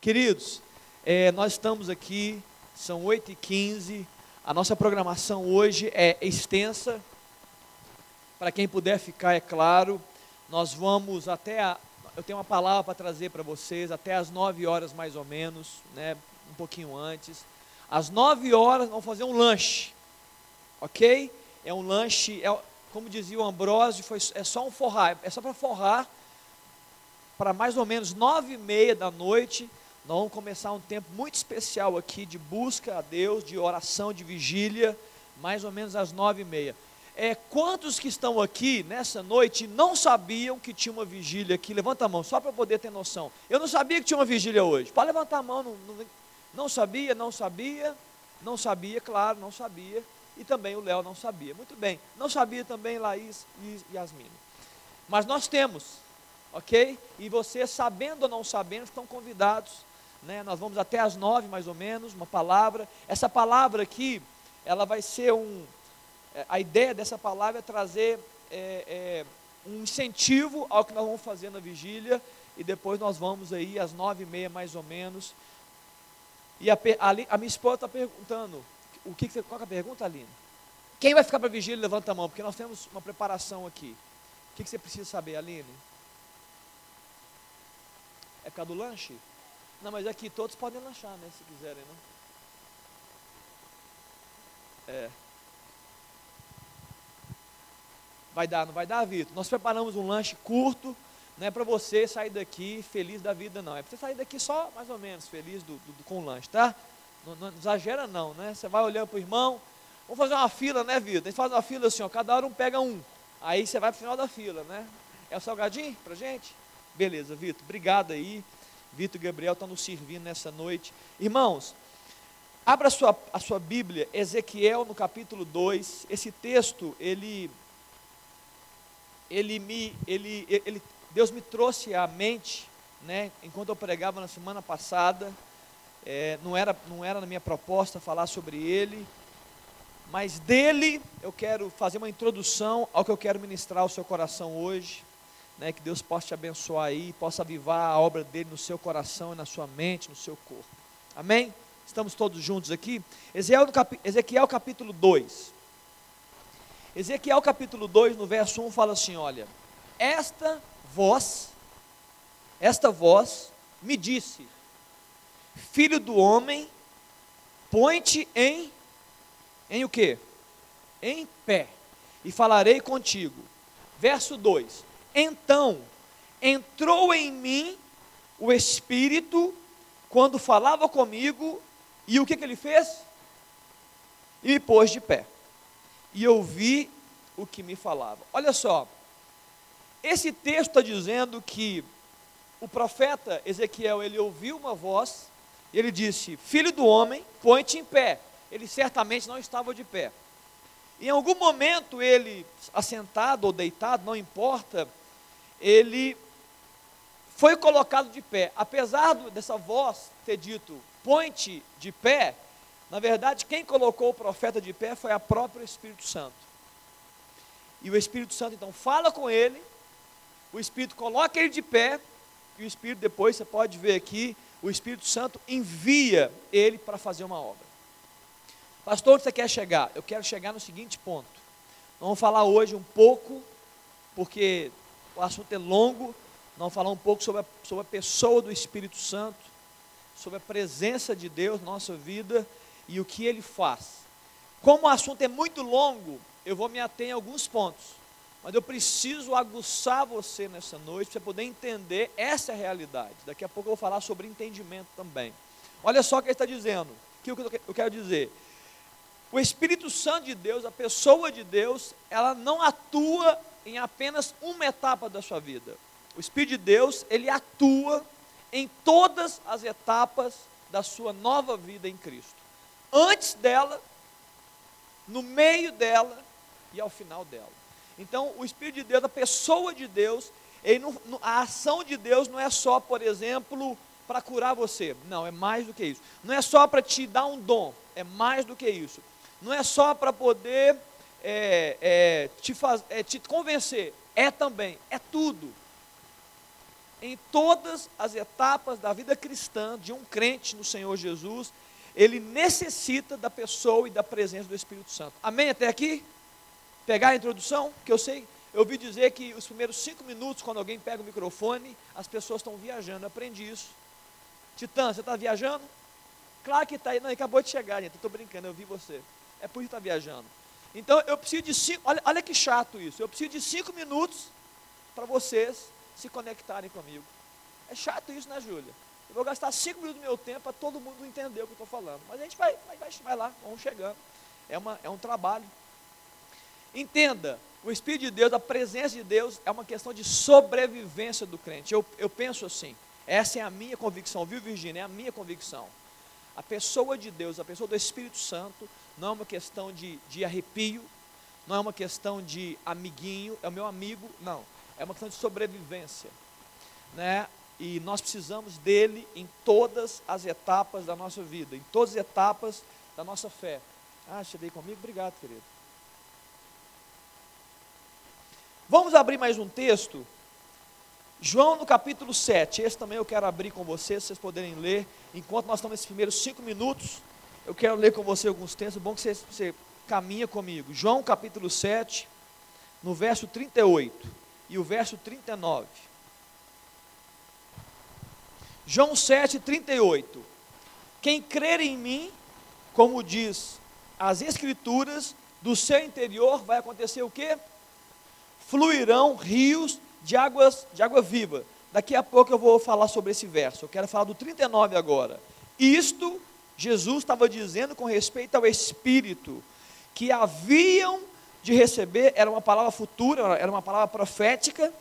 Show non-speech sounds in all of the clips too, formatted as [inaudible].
Queridos, é, nós estamos aqui, são 8h15, a nossa programação hoje é extensa, para quem puder ficar, é claro, nós vamos até, a, eu tenho uma palavra para trazer para vocês, até as 9 horas mais ou menos, né, um pouquinho antes, às 9 horas vamos fazer um lanche, ok? É um lanche, é, como dizia o Ambrósio, foi, é só um forrar, é só para forrar, para mais ou menos nove e meia da noite, nós vamos começar um tempo muito especial aqui de busca a Deus, de oração, de vigília, mais ou menos às nove e meia. É, quantos que estão aqui nessa noite não sabiam que tinha uma vigília aqui? Levanta a mão, só para poder ter noção. Eu não sabia que tinha uma vigília hoje. Pode levantar a mão. Não, não, não sabia, não sabia, não sabia, claro, não sabia. E também o Léo não sabia. Muito bem. Não sabia também Laís e Yasmina. Mas nós temos, ok? E vocês, sabendo ou não sabendo, estão convidados. Né? Nós vamos até às nove, mais ou menos, uma palavra. Essa palavra aqui, ela vai ser um. É, a ideia dessa palavra é trazer é, é, um incentivo ao que nós vamos fazer na vigília. E depois nós vamos aí às nove e meia, mais ou menos. E a, a, a minha esposa está perguntando o que, você, qual é a pergunta, Aline? Quem vai ficar para vigília, levanta a mão, porque nós temos uma preparação aqui. O que, que você precisa saber, Aline? É por causa do lanche? Não, mas aqui todos podem lanchar, né? Se quiserem, não? É. Vai dar, não vai dar, Vitor? Nós preparamos um lanche curto, não é para você sair daqui feliz da vida, não. É para você sair daqui só mais ou menos feliz do, do, do com o lanche, tá? Não, não, exagera não, né? Você vai olhando para o irmão, vamos fazer uma fila, né, Vitor? A gente faz uma fila assim, ó, cada hora um pega um. Aí você vai para o final da fila, né? É o salgadinho para gente? Beleza, Vitor, obrigado aí. Vitor e Gabriel estão nos servindo nessa noite. Irmãos, abra a sua, a sua Bíblia, Ezequiel no capítulo 2. Esse texto, ele, ele me, ele, ele, Deus me trouxe à mente, né, enquanto eu pregava na semana passada, é, não, era, não era na minha proposta falar sobre ele, mas dele eu quero fazer uma introdução ao que eu quero ministrar ao seu coração hoje. Né, que Deus possa te abençoar aí, possa avivar a obra dele no seu coração e na sua mente, no seu corpo. Amém? Estamos todos juntos aqui? Ezequiel, capítulo 2. Ezequiel capítulo 2, no verso 1, fala assim: Olha, esta voz, esta voz me disse, filho do homem, põe-te em, em o que? Em pé, e falarei contigo. Verso 2: Então entrou em mim o Espírito quando falava comigo, e o que, que ele fez? E me pôs de pé, e ouvi o que me falava. Olha só, esse texto está dizendo que o profeta Ezequiel, ele ouviu uma voz, e ele disse: Filho do homem, põe-te em pé. Ele certamente não estava de pé. Em algum momento ele, assentado ou deitado, não importa, ele foi colocado de pé. Apesar dessa voz ter dito, põe-te de pé, na verdade, quem colocou o profeta de pé foi a própria Espírito Santo. E o Espírito Santo então fala com ele, o Espírito coloca ele de pé, e o Espírito depois, você pode ver aqui, o Espírito Santo envia ele para fazer uma obra. Pastor, onde você quer chegar? Eu quero chegar no seguinte ponto. Vamos falar hoje um pouco, porque o assunto é longo, vamos falar um pouco sobre a, sobre a pessoa do Espírito Santo, sobre a presença de Deus na nossa vida e o que ele faz. Como o assunto é muito longo, eu vou me ater em alguns pontos. Mas eu preciso aguçar você nessa noite para poder entender essa realidade. Daqui a pouco eu vou falar sobre entendimento também. Olha só o que ele está dizendo. O que eu quero dizer? O Espírito Santo de Deus, a pessoa de Deus, ela não atua em apenas uma etapa da sua vida. O Espírito de Deus, ele atua em todas as etapas da sua nova vida em Cristo. Antes dela, no meio dela e ao final dela. Então, o Espírito de Deus, a pessoa de Deus, não, a ação de Deus não é só, por exemplo, para curar você. Não, é mais do que isso. Não é só para te dar um dom. É mais do que isso. Não é só para poder é, é, te, faz, é, te convencer. É também. É tudo. em todas as etapas da vida cristã de um crente no Senhor Jesus, ele necessita da pessoa e da presença do Espírito Santo. Amém até aqui? Pegar a introdução? Que eu sei, eu ouvi dizer que os primeiros cinco minutos, quando alguém pega o microfone, as pessoas estão viajando. Eu aprendi isso. Titã, você está viajando? Claro que está aí. Não, acabou de chegar, gente. Estou brincando, eu vi você. É por isso que está viajando. Então eu preciso de cinco. Olha, olha que chato isso. Eu preciso de cinco minutos para vocês se conectarem comigo. É chato isso, né, Júlia? Eu vou gastar cinco minutos do meu tempo para todo mundo entender o que eu estou falando. Mas a gente vai, vai, vai lá, vamos chegando. É, uma, é um trabalho. Entenda, o Espírito de Deus, a presença de Deus é uma questão de sobrevivência do crente. Eu, eu penso assim, essa é a minha convicção, viu, Virgínia? É a minha convicção. A pessoa de Deus, a pessoa do Espírito Santo, não é uma questão de, de arrepio, não é uma questão de amiguinho, é o meu amigo, não é uma questão de sobrevivência, né? E nós precisamos dele em todas as etapas da nossa vida, em todas as etapas da nossa fé. Ah, veio comigo? Obrigado, querido. Vamos abrir mais um texto. João no capítulo 7. Esse também eu quero abrir com vocês, vocês poderem ler. Enquanto nós estamos nesses primeiros cinco minutos, eu quero ler com você alguns textos. Bom que você, você caminha comigo. João capítulo 7, no verso 38 e o verso 39. João 7, 38. Quem crer em mim, como diz as Escrituras, do seu interior vai acontecer o quê? Fluirão rios de águas de água viva. Daqui a pouco eu vou falar sobre esse verso. Eu quero falar do 39 agora. Isto Jesus estava dizendo com respeito ao Espírito que haviam de receber era uma palavra futura, era uma palavra profética.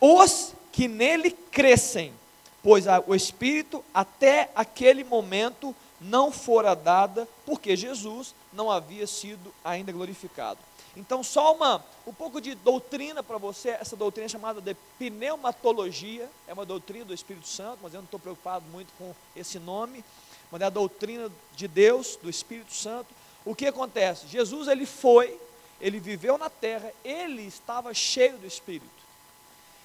Os que nele crescem, pois o Espírito até aquele momento não fora dada, porque Jesus não havia sido ainda glorificado. Então, só uma, um pouco de doutrina para você, essa doutrina é chamada de pneumatologia, é uma doutrina do Espírito Santo, mas eu não estou preocupado muito com esse nome, mas é a doutrina de Deus, do Espírito Santo, o que acontece? Jesus ele foi, ele viveu na terra, ele estava cheio do Espírito.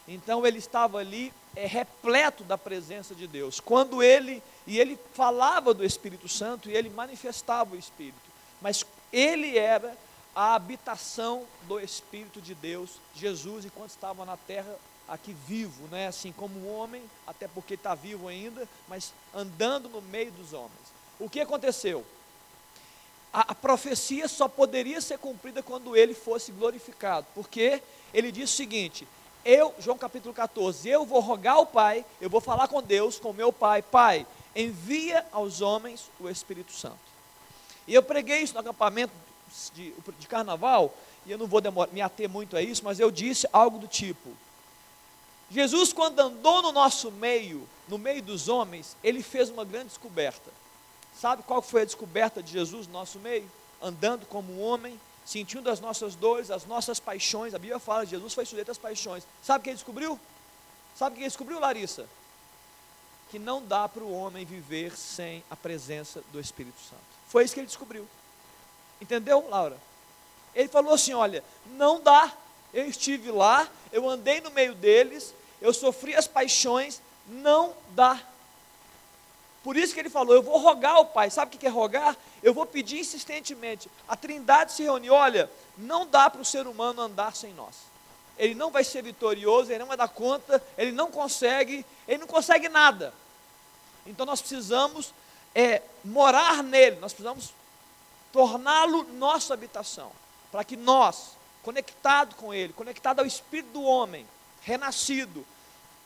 Então ele estava ali é, repleto da presença de Deus. Quando ele e ele falava do Espírito Santo e ele manifestava o Espírito, mas ele era a habitação do Espírito de Deus, Jesus, enquanto estava na terra aqui vivo, né? assim como um homem, até porque está vivo ainda, mas andando no meio dos homens. O que aconteceu? a, a profecia só poderia ser cumprida quando ele fosse glorificado, porque ele diz o seguinte: eu, João capítulo 14, eu vou rogar ao Pai, eu vou falar com Deus, com meu Pai, Pai, envia aos homens o Espírito Santo. E eu preguei isso no acampamento de, de carnaval, e eu não vou me ater muito a isso, mas eu disse algo do tipo: Jesus, quando andou no nosso meio, no meio dos homens, ele fez uma grande descoberta. Sabe qual foi a descoberta de Jesus no nosso meio? Andando como um homem, sentindo as nossas dores, as nossas paixões. A Bíblia fala Jesus foi sujeito às paixões. Sabe o que ele descobriu? Sabe o que ele descobriu, Larissa? Que não dá para o homem viver sem a presença do Espírito Santo. Foi isso que ele descobriu. Entendeu, Laura? Ele falou assim: olha, não dá. Eu estive lá, eu andei no meio deles, eu sofri as paixões, não dá. Por isso que ele falou: Eu vou rogar ao Pai. Sabe o que é rogar? Eu vou pedir insistentemente. A Trindade se reuniu: olha, não dá para o ser humano andar sem nós. Ele não vai ser vitorioso, ele não vai dar conta, ele não consegue, ele não consegue nada. Então nós precisamos é, morar nele, nós precisamos torná-lo nossa habitação, para que nós, conectado com ele, conectado ao Espírito do homem, renascido,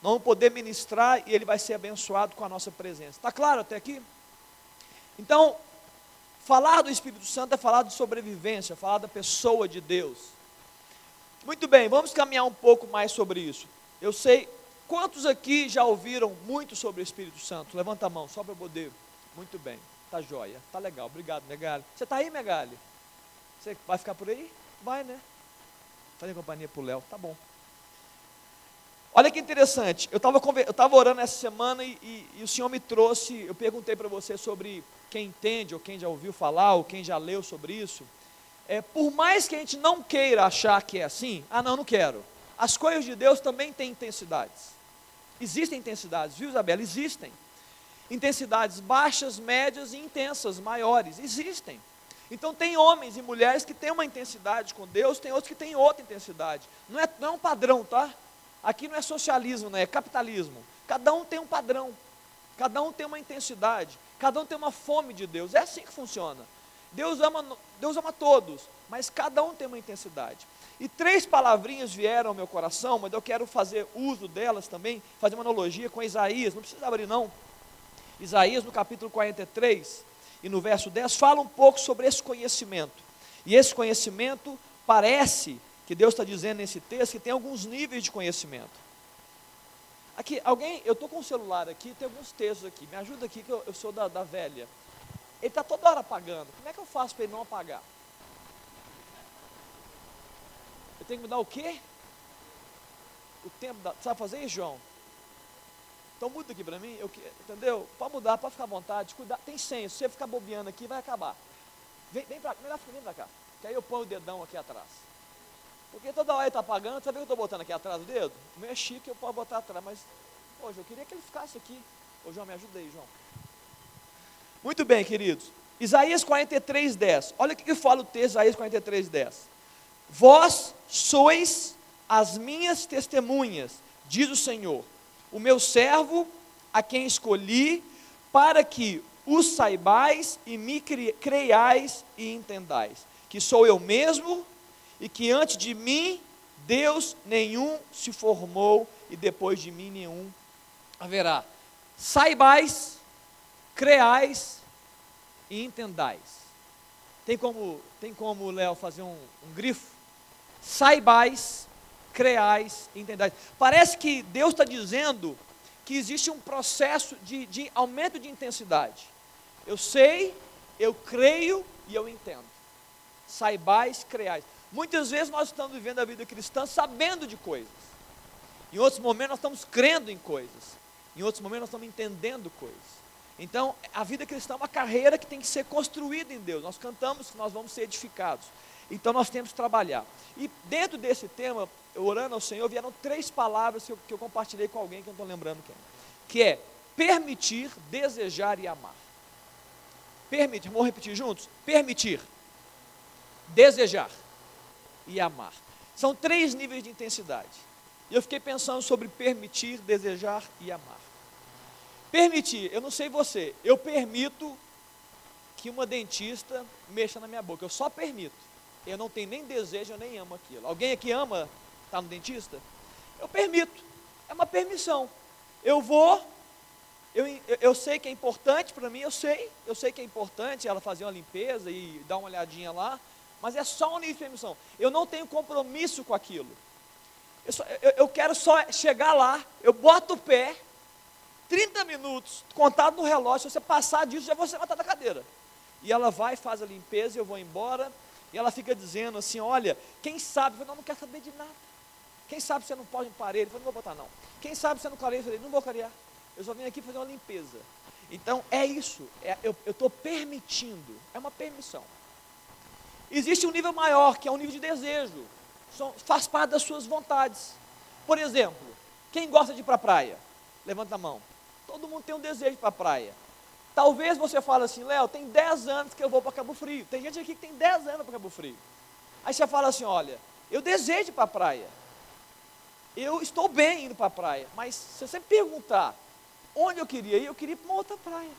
vamos poder ministrar e ele vai ser abençoado com a nossa presença. Está claro até aqui? Então, falar do Espírito Santo é falar de sobrevivência, falar da pessoa de Deus. Muito bem, vamos caminhar um pouco mais sobre isso. Eu sei, quantos aqui já ouviram muito sobre o Espírito Santo? Levanta a mão, só para poder. Muito bem, tá joia, tá legal, obrigado, Megali. Você está aí, Megali? Você vai ficar por aí? Vai, né? Fazer companhia para o Léo, tá bom. Olha que interessante, eu estava eu tava orando essa semana e, e, e o Senhor me trouxe, eu perguntei para você sobre quem entende, ou quem já ouviu falar, ou quem já leu sobre isso. É, por mais que a gente não queira achar que é assim, ah não, não quero. as coisas de Deus também têm intensidades. Existem intensidades, viu, Isabela? Existem. Intensidades baixas, médias e intensas, maiores. Existem. Então, tem homens e mulheres que têm uma intensidade com Deus, tem outros que têm outra intensidade. Não é, não é um padrão, tá? Aqui não é socialismo, não é capitalismo. Cada um tem um padrão, cada um tem uma intensidade, cada um tem uma fome de Deus. É assim que funciona. Deus ama, Deus ama todos, mas cada um tem uma intensidade. E três palavrinhas vieram ao meu coração, mas eu quero fazer uso delas também, fazer uma analogia com Isaías, não precisa abrir não. Isaías no capítulo 43 e no verso 10 fala um pouco sobre esse conhecimento. E esse conhecimento parece que Deus está dizendo nesse texto que tem alguns níveis de conhecimento. Aqui, alguém, eu estou com o celular aqui, tem alguns textos aqui, me ajuda aqui que eu, eu sou da, da velha. Ele está toda hora apagando, como é que eu faço para ele não apagar? Eu tenho que mudar o quê? O tempo da. Sabe fazer João? Então muda aqui para mim, eu, entendeu? Pode mudar, pode ficar à vontade, cuidar. Tem senha, se você ficar bobeando aqui, vai acabar. Vem, vem para melhor vem para cá. Que aí eu ponho o dedão aqui atrás. Porque toda hora ele está apagando, sabe o que eu estou botando aqui atrás do dedo? O meu é chique, eu posso botar atrás, mas, hoje eu queria que ele ficasse aqui. Ô João, me ajuda aí, João. Muito bem, queridos. Isaías 43, 10. Olha o que fala o texto, Isaías 43, 10. Vós sois as minhas testemunhas, diz o Senhor, o meu servo, a quem escolhi, para que os saibais e me creiais e entendais, que sou eu mesmo e que antes de mim Deus nenhum se formou e depois de mim nenhum haverá. Saibais, creais e entendais. Tem como, tem como Léo fazer um, um grifo? saibais, creais, entendais. Parece que Deus está dizendo que existe um processo de, de aumento de intensidade. Eu sei, eu creio e eu entendo. Saibais, creais. Muitas vezes nós estamos vivendo a vida cristã sabendo de coisas. Em outros momentos nós estamos crendo em coisas. Em outros momentos nós estamos entendendo coisas. Então, a vida cristã é uma carreira que tem que ser construída em Deus. Nós cantamos que nós vamos ser edificados. Então nós temos que trabalhar. E dentro desse tema, orando ao Senhor, vieram três palavras que eu, que eu compartilhei com alguém que eu não estou lembrando quem. Que é permitir, desejar e amar. Permitir, vamos repetir juntos? Permitir, desejar e amar. São três níveis de intensidade. E eu fiquei pensando sobre permitir, desejar e amar. Permitir, eu não sei você, eu permito que uma dentista mexa na minha boca, eu só permito eu não tenho nem desejo, eu nem amo aquilo. Alguém aqui ama estar no dentista? Eu permito, é uma permissão. Eu vou, eu, eu sei que é importante para mim, eu sei, eu sei que é importante ela fazer uma limpeza e dar uma olhadinha lá, mas é só um nível de permissão. Eu não tenho compromisso com aquilo. Eu, só, eu, eu quero só chegar lá, eu boto o pé, 30 minutos, contado no relógio, se você passar disso, já vou ser matar da cadeira. E ela vai, faz a limpeza, eu vou embora, e ela fica dizendo assim: Olha, quem sabe, eu não, não quer saber de nada. Quem sabe você não pode em parede? Eu falei, não vou botar não. Quem sabe você não clareia? Eu falei, não vou clarear. Eu só vim aqui fazer uma limpeza. Então é isso. É, eu estou permitindo. É uma permissão. Existe um nível maior, que é um nível de desejo. São, faz parte das suas vontades. Por exemplo, quem gosta de ir para a praia? Levanta a mão. Todo mundo tem um desejo para a praia. Talvez você fale assim, Léo, tem 10 anos que eu vou para Cabo Frio. Tem gente aqui que tem 10 anos para Cabo Frio. Aí você fala assim, olha, eu desejo ir para a praia. Eu estou bem indo para a praia. Mas se você perguntar onde eu queria ir, eu queria ir para uma outra praia.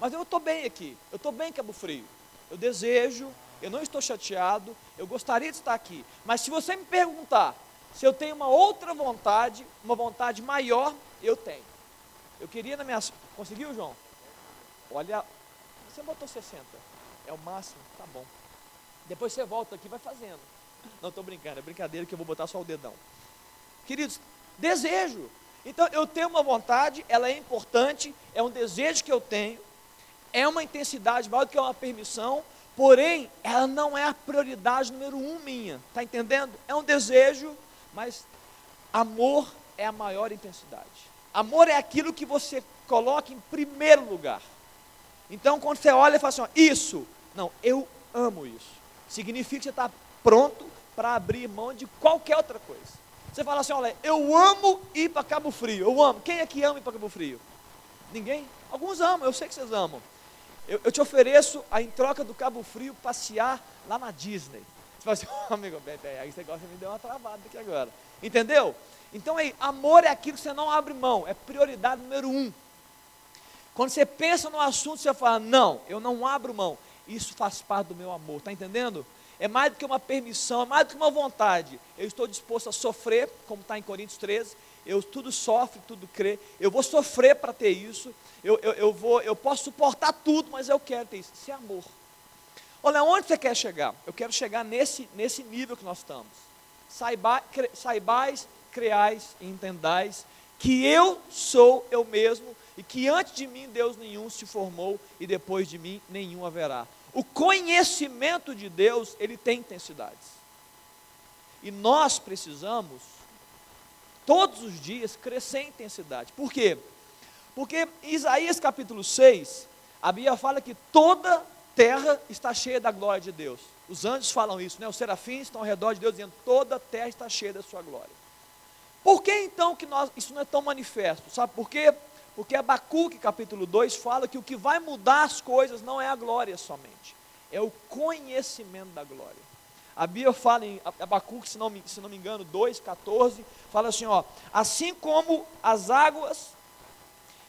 Mas eu estou bem aqui. Eu estou bem em Cabo Frio. Eu desejo, eu não estou chateado, eu gostaria de estar aqui. Mas se você me perguntar se eu tenho uma outra vontade, uma vontade maior, eu tenho. Eu queria na minha. Conseguiu, João? Olha, você botou 60, é o máximo, tá bom. Depois você volta aqui e vai fazendo. Não estou brincando, é brincadeira que eu vou botar só o dedão. Queridos, desejo. Então eu tenho uma vontade, ela é importante, é um desejo que eu tenho, é uma intensidade maior do que uma permissão, porém ela não é a prioridade número um minha. Está entendendo? É um desejo, mas amor é a maior intensidade. Amor é aquilo que você coloca em primeiro lugar. Então, quando você olha e fala assim, ó, isso, não, eu amo isso. Significa que você está pronto para abrir mão de qualquer outra coisa. Você fala assim: olha, eu amo ir para Cabo Frio. Eu amo. Quem é que ama ir para Cabo Frio? Ninguém? Alguns amam, eu sei que vocês amam. Eu, eu te ofereço, a, em troca do Cabo Frio, passear lá na Disney. Você fala assim, [laughs] oh, amigo, aí você gosta me dar uma travada aqui agora. Entendeu? Então aí, amor é aquilo que você não abre mão, é prioridade número um. Quando você pensa no assunto, você fala, não, eu não abro mão. Isso faz parte do meu amor, está entendendo? É mais do que uma permissão, é mais do que uma vontade. Eu estou disposto a sofrer, como está em Coríntios 13. Eu tudo sofre, tudo crê. Eu vou sofrer para ter isso. Eu, eu, eu, vou, eu posso suportar tudo, mas eu quero ter isso. Isso é amor. Olha, onde você quer chegar? Eu quero chegar nesse, nesse nível que nós estamos. Saiba, cre, saibais, creais e entendais que eu sou eu mesmo e que antes de mim Deus nenhum se formou e depois de mim nenhum haverá. O conhecimento de Deus, ele tem intensidades. E nós precisamos, todos os dias, crescer em intensidade. Por quê? Porque Isaías capítulo 6, a Bíblia fala que toda terra está cheia da glória de Deus. Os anjos falam isso, né? Os serafins estão ao redor de Deus dizendo: toda a terra está cheia da sua glória. Por que então que nós, isso não é tão manifesto? Sabe por quê? Porque Abacuque, capítulo 2, fala que o que vai mudar as coisas não é a glória somente, é o conhecimento da glória. A Bíblia fala em Abacuque, se não, me, se não me engano, 2,14, fala assim, ó, assim como as águas,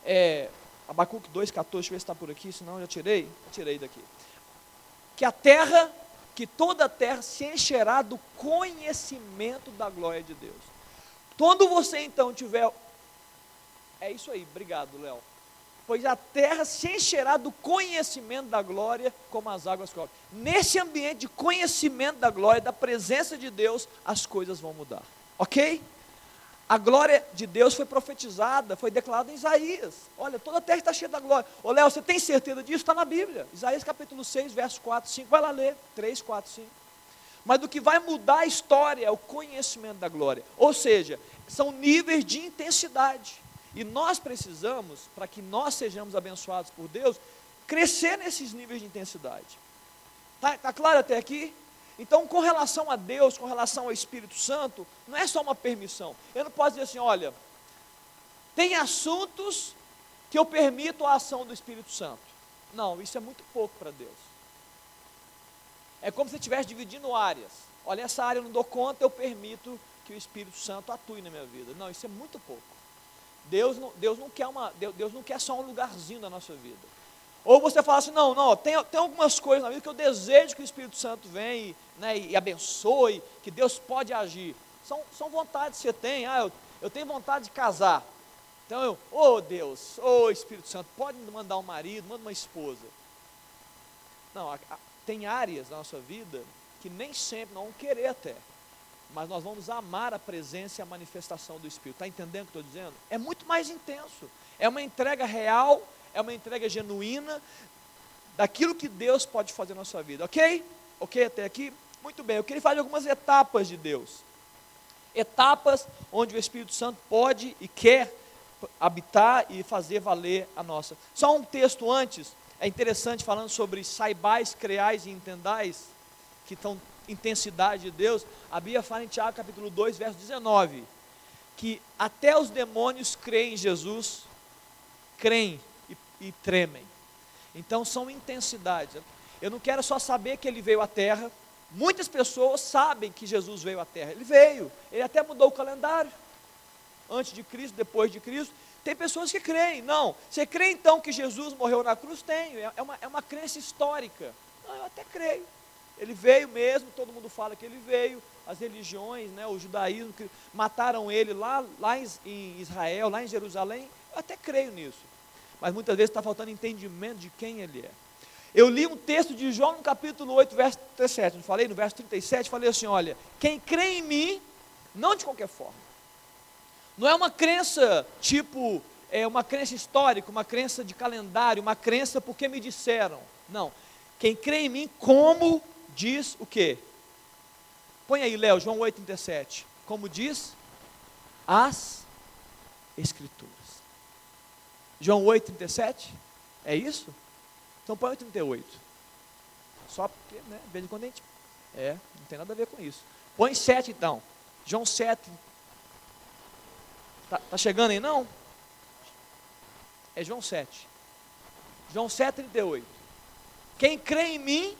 é, Abacuque 2,14, deixa eu ver se está por aqui, senão eu já tirei, já tirei daqui. Que a terra, que toda a terra se encherá do conhecimento da glória de Deus. Quando você então tiver é isso aí, obrigado, Léo. Pois a terra se encherá do conhecimento da glória, como as águas cobrem. Nesse ambiente de conhecimento da glória, da presença de Deus, as coisas vão mudar. Ok? A glória de Deus foi profetizada, foi declarada em Isaías. Olha, toda a terra está cheia da glória. Ô Léo, você tem certeza disso? Está na Bíblia. Isaías capítulo 6, verso 4, 5. Vai lá ler. 3, 4, 5. Mas do que vai mudar a história é o conhecimento da glória. Ou seja, são níveis de intensidade. E nós precisamos, para que nós sejamos abençoados por Deus, crescer nesses níveis de intensidade. Está tá claro até aqui? Então, com relação a Deus, com relação ao Espírito Santo, não é só uma permissão. Eu não posso dizer assim, olha, tem assuntos que eu permito a ação do Espírito Santo. Não, isso é muito pouco para Deus. É como se estivesse dividindo áreas. Olha, essa área eu não dou conta, eu permito que o Espírito Santo atue na minha vida. Não, isso é muito pouco. Deus não, Deus não quer uma, Deus, Deus não quer só um lugarzinho da nossa vida. Ou você fala assim, não, não, tem, tem algumas coisas na vida que eu desejo que o Espírito Santo venha e, né, e abençoe, que Deus pode agir. São, são vontades que você tem, ah, eu, eu tenho vontade de casar. Então eu, oh Deus, oh Espírito Santo, pode mandar um marido, manda uma esposa. Não, a, a, tem áreas da nossa vida que nem sempre não vão querer até mas nós vamos amar a presença e a manifestação do Espírito. Está entendendo o que estou dizendo? É muito mais intenso. É uma entrega real, é uma entrega genuína daquilo que Deus pode fazer na sua vida. Ok? Ok até aqui? Muito bem. Eu queria falar de algumas etapas de Deus. Etapas onde o Espírito Santo pode e quer habitar e fazer valer a nossa. Só um texto antes, é interessante falando sobre saibais, creais e entendais, que estão intensidade de Deus, a Bíblia fala em Tiago capítulo 2, verso 19, que até os demônios creem em Jesus, creem e, e tremem. Então são intensidades. Eu não quero só saber que ele veio à terra. Muitas pessoas sabem que Jesus veio à terra. Ele veio. Ele até mudou o calendário. Antes de Cristo, depois de Cristo. Tem pessoas que creem. Não. Você crê então que Jesus morreu na cruz? Tenho. É, é uma, é uma crença histórica. Não, eu até creio. Ele veio mesmo, todo mundo fala que ele veio. As religiões, né, o judaísmo, mataram ele lá, lá em Israel, lá em Jerusalém. Eu até creio nisso. Mas muitas vezes está faltando entendimento de quem ele é. Eu li um texto de João no capítulo 8, verso 37. Não falei? No verso 37, falei assim: olha, quem crê em mim, não de qualquer forma. Não é uma crença tipo, é uma crença histórica, uma crença de calendário, uma crença porque me disseram. Não. Quem crê em mim, como diz o quê? Põe aí, Léo, João 8,37. Como diz? As Escrituras. João 8,37? É isso? Então põe 8,38. Só porque, né, de vez em quando a gente. É, não tem nada a ver com isso. Põe 7 então. João 7, Tá, tá chegando aí não? É João 7. João 7, 38. Quem crê em mim,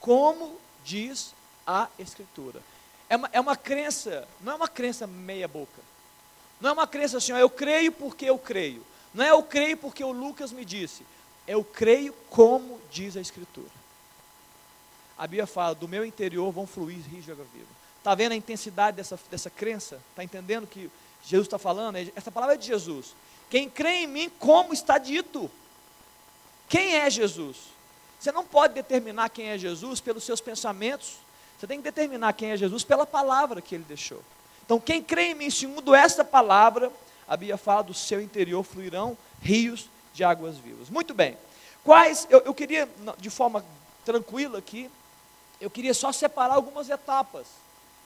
como diz a Escritura. É uma, é uma crença, não é uma crença meia boca. Não é uma crença assim, ó, eu creio porque eu creio. Não é eu creio porque o Lucas me disse. Eu creio como diz a Escritura. A Bíblia fala, do meu interior vão fluir rios de água viva. Está vendo a intensidade dessa, dessa crença? Está entendendo que Jesus está falando? Essa palavra é de Jesus. Quem crê em mim, como está dito. Quem é Jesus? Você não pode determinar quem é Jesus pelos seus pensamentos. Você tem que determinar quem é Jesus pela palavra que ele deixou. Então, quem crê em mim, segundo essa palavra, a Bíblia fala do seu interior fluirão rios de águas vivas. Muito bem. Quais, eu, eu queria, de forma tranquila aqui, eu queria só separar algumas etapas.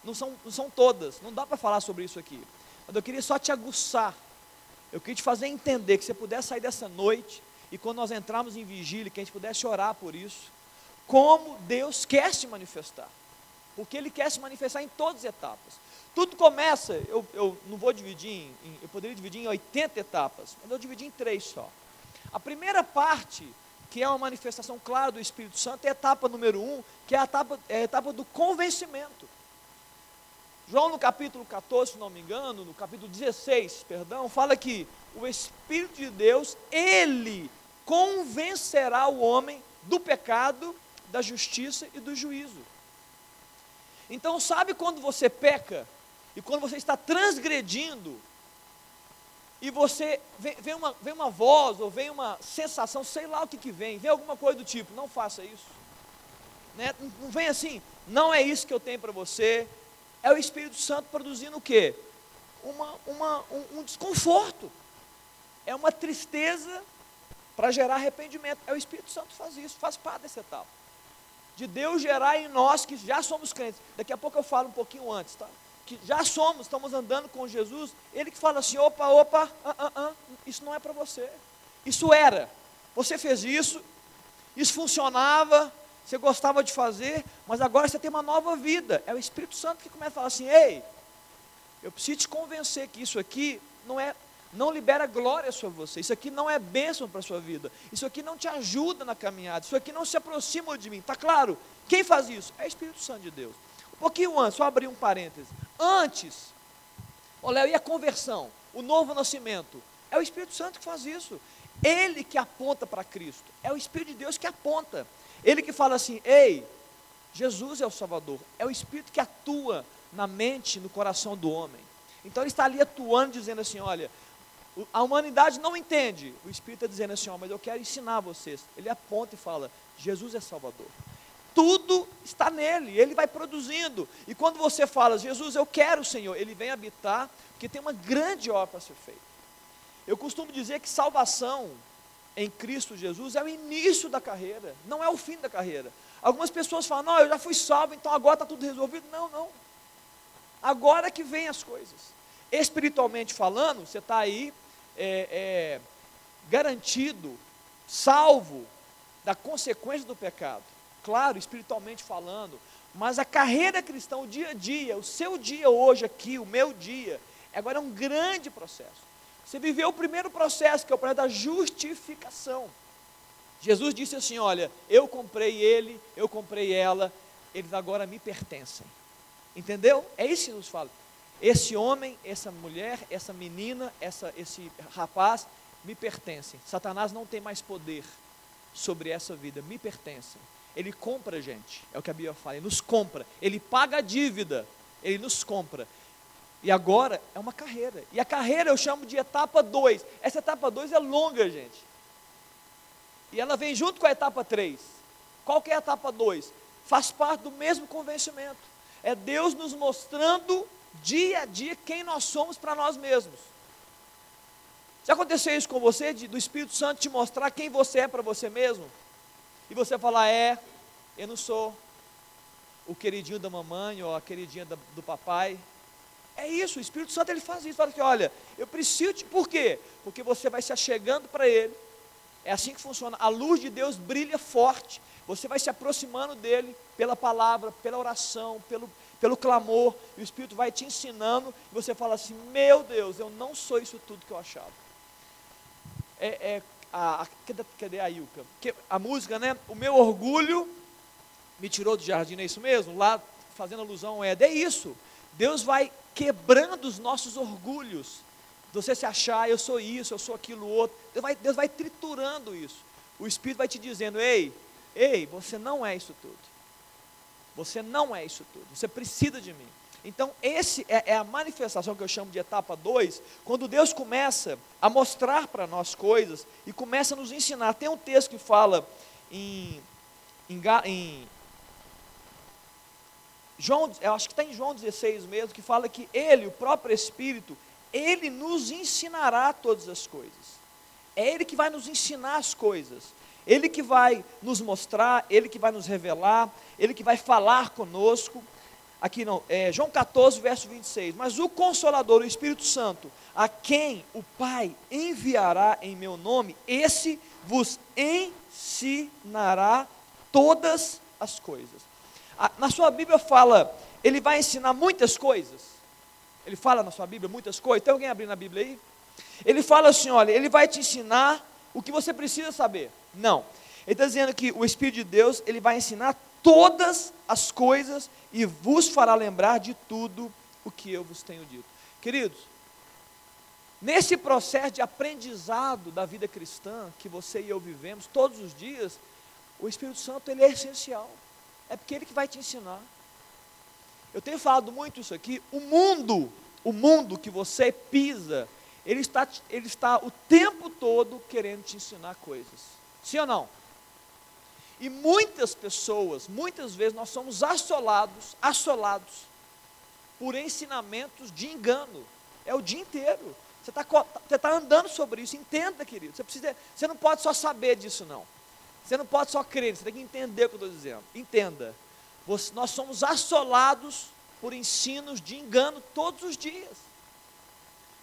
Não são, não são todas, não dá para falar sobre isso aqui. Mas eu queria só te aguçar. Eu queria te fazer entender que você pudesse sair dessa noite e quando nós entrarmos em vigília, que a gente pudesse orar por isso, como Deus quer se manifestar. Porque Ele quer se manifestar em todas as etapas. Tudo começa, eu, eu não vou dividir em, eu poderia dividir em 80 etapas, mas eu dividi em três só. A primeira parte, que é uma manifestação clara do Espírito Santo, é a etapa número um, que é a etapa, é a etapa do convencimento. João no capítulo 14, se não me engano, no capítulo 16, perdão, fala que o Espírito de Deus, ele convencerá o homem do pecado, da justiça e do juízo. Então, sabe quando você peca e quando você está transgredindo e você vem, uma, vem uma voz ou vem uma sensação, sei lá o que, que vem, vem alguma coisa do tipo, não faça isso. Né? Não vem assim, não é isso que eu tenho para você. É o Espírito Santo produzindo o quê? Uma, uma, um, um desconforto. É uma tristeza para gerar arrependimento. É o Espírito Santo que faz isso, faz parte dessa etapa. De Deus gerar em nós que já somos crentes. Daqui a pouco eu falo um pouquinho antes, tá? Que já somos, estamos andando com Jesus. Ele que fala assim: opa, opa, isso não é para você. Isso era. Você fez isso, isso funcionava, você gostava de fazer, mas agora você tem uma nova vida. É o Espírito Santo que começa a falar assim: ei, eu preciso te convencer que isso aqui não é não libera glória sobre você. Isso aqui não é bênção para a sua vida. Isso aqui não te ajuda na caminhada. Isso aqui não se aproxima de mim. Está claro? Quem faz isso? É o Espírito Santo de Deus. Um pouquinho antes, só abrir um parêntese. Antes, olha, e a conversão? O novo nascimento? É o Espírito Santo que faz isso. Ele que aponta para Cristo. É o Espírito de Deus que aponta. Ele que fala assim: ei, Jesus é o Salvador. É o Espírito que atua na mente, no coração do homem. Então ele está ali atuando, dizendo assim: olha, a humanidade não entende. O Espírito está dizendo assim: ó, mas eu quero ensinar vocês. Ele aponta e fala: Jesus é Salvador. Tudo está nele, ele vai produzindo. E quando você fala, Jesus, eu quero o Senhor, ele vem habitar, porque tem uma grande obra para ser feita. Eu costumo dizer que salvação em Cristo Jesus é o início da carreira, não é o fim da carreira. Algumas pessoas falam, não, eu já fui salvo, então agora está tudo resolvido. Não, não. Agora que vem as coisas. Espiritualmente falando, você está aí é, é, garantido, salvo da consequência do pecado. Claro, espiritualmente falando, mas a carreira cristã, o dia a dia, o seu dia hoje aqui, o meu dia, agora é um grande processo. Você viveu o primeiro processo, que é o processo da justificação. Jesus disse assim: Olha, eu comprei ele, eu comprei ela, eles agora me pertencem. Entendeu? É isso que nos fala. Esse homem, essa mulher, essa menina, essa, esse rapaz me pertencem. Satanás não tem mais poder sobre essa vida, me pertencem. Ele compra a gente, é o que a Bíblia fala, ele nos compra, ele paga a dívida, ele nos compra. E agora é uma carreira. E a carreira eu chamo de etapa 2. Essa etapa 2 é longa, gente. E ela vem junto com a etapa 3. Qual que é a etapa 2? Faz parte do mesmo convencimento. É Deus nos mostrando dia a dia quem nós somos para nós mesmos. Já aconteceu isso com você, de, do Espírito Santo te mostrar quem você é para você mesmo? E você falar, é, eu não sou o queridinho da mamãe ou a queridinha da, do papai. É isso, o Espírito Santo ele faz isso. Fala que, olha, eu preciso de. Por quê? Porque você vai se achegando para Ele. É assim que funciona. A luz de Deus brilha forte. Você vai se aproximando dele pela palavra, pela oração, pelo, pelo clamor, e o Espírito vai te ensinando, e você fala assim: Meu Deus, eu não sou isso tudo que eu achava. É, é a, a, cadê, a Ilka? Que, a música, né? O meu orgulho me tirou do jardim, é isso mesmo? Lá fazendo alusão Éden, é isso. Deus vai quebrando os nossos orgulhos. Você se achar, eu sou isso, eu sou aquilo outro. Deus vai, Deus vai triturando isso. O Espírito vai te dizendo: ei, ei, você não é isso tudo. Você não é isso tudo. Você precisa de mim. Então, esse é, é a manifestação que eu chamo de etapa 2, quando Deus começa a mostrar para nós coisas e começa a nos ensinar. Tem um texto que fala em, em, em João, eu acho que está em João 16 mesmo, que fala que Ele, o próprio Espírito, Ele nos ensinará todas as coisas. É Ele que vai nos ensinar as coisas. Ele que vai nos mostrar, Ele que vai nos revelar, Ele que vai falar conosco. Aqui não, é João 14, verso 26. Mas o Consolador, o Espírito Santo, a quem o Pai enviará em meu nome, esse vos ensinará todas as coisas na sua Bíblia fala, ele vai ensinar muitas coisas. Ele fala na sua Bíblia muitas coisas. Tem alguém abrindo a Bíblia aí? Ele fala assim: olha, ele vai te ensinar o que você precisa saber. Não. Ele está dizendo que o Espírito de Deus, ele vai ensinar todas as coisas e vos fará lembrar de tudo o que eu vos tenho dito. Queridos, nesse processo de aprendizado da vida cristã que você e eu vivemos todos os dias, o Espírito Santo ele é essencial. É porque Ele que vai te ensinar. Eu tenho falado muito isso aqui. O mundo, o mundo que você pisa, ele está, ele está o tempo todo querendo te ensinar coisas. Sim ou não? E muitas pessoas, muitas vezes nós somos assolados, assolados por ensinamentos de engano. É o dia inteiro. Você está tá andando sobre isso. Entenda, querido. Você, precisa, você não pode só saber disso, não. Você não pode só crer, você tem que entender o que eu estou dizendo. Entenda. Nós somos assolados por ensinos de engano todos os dias.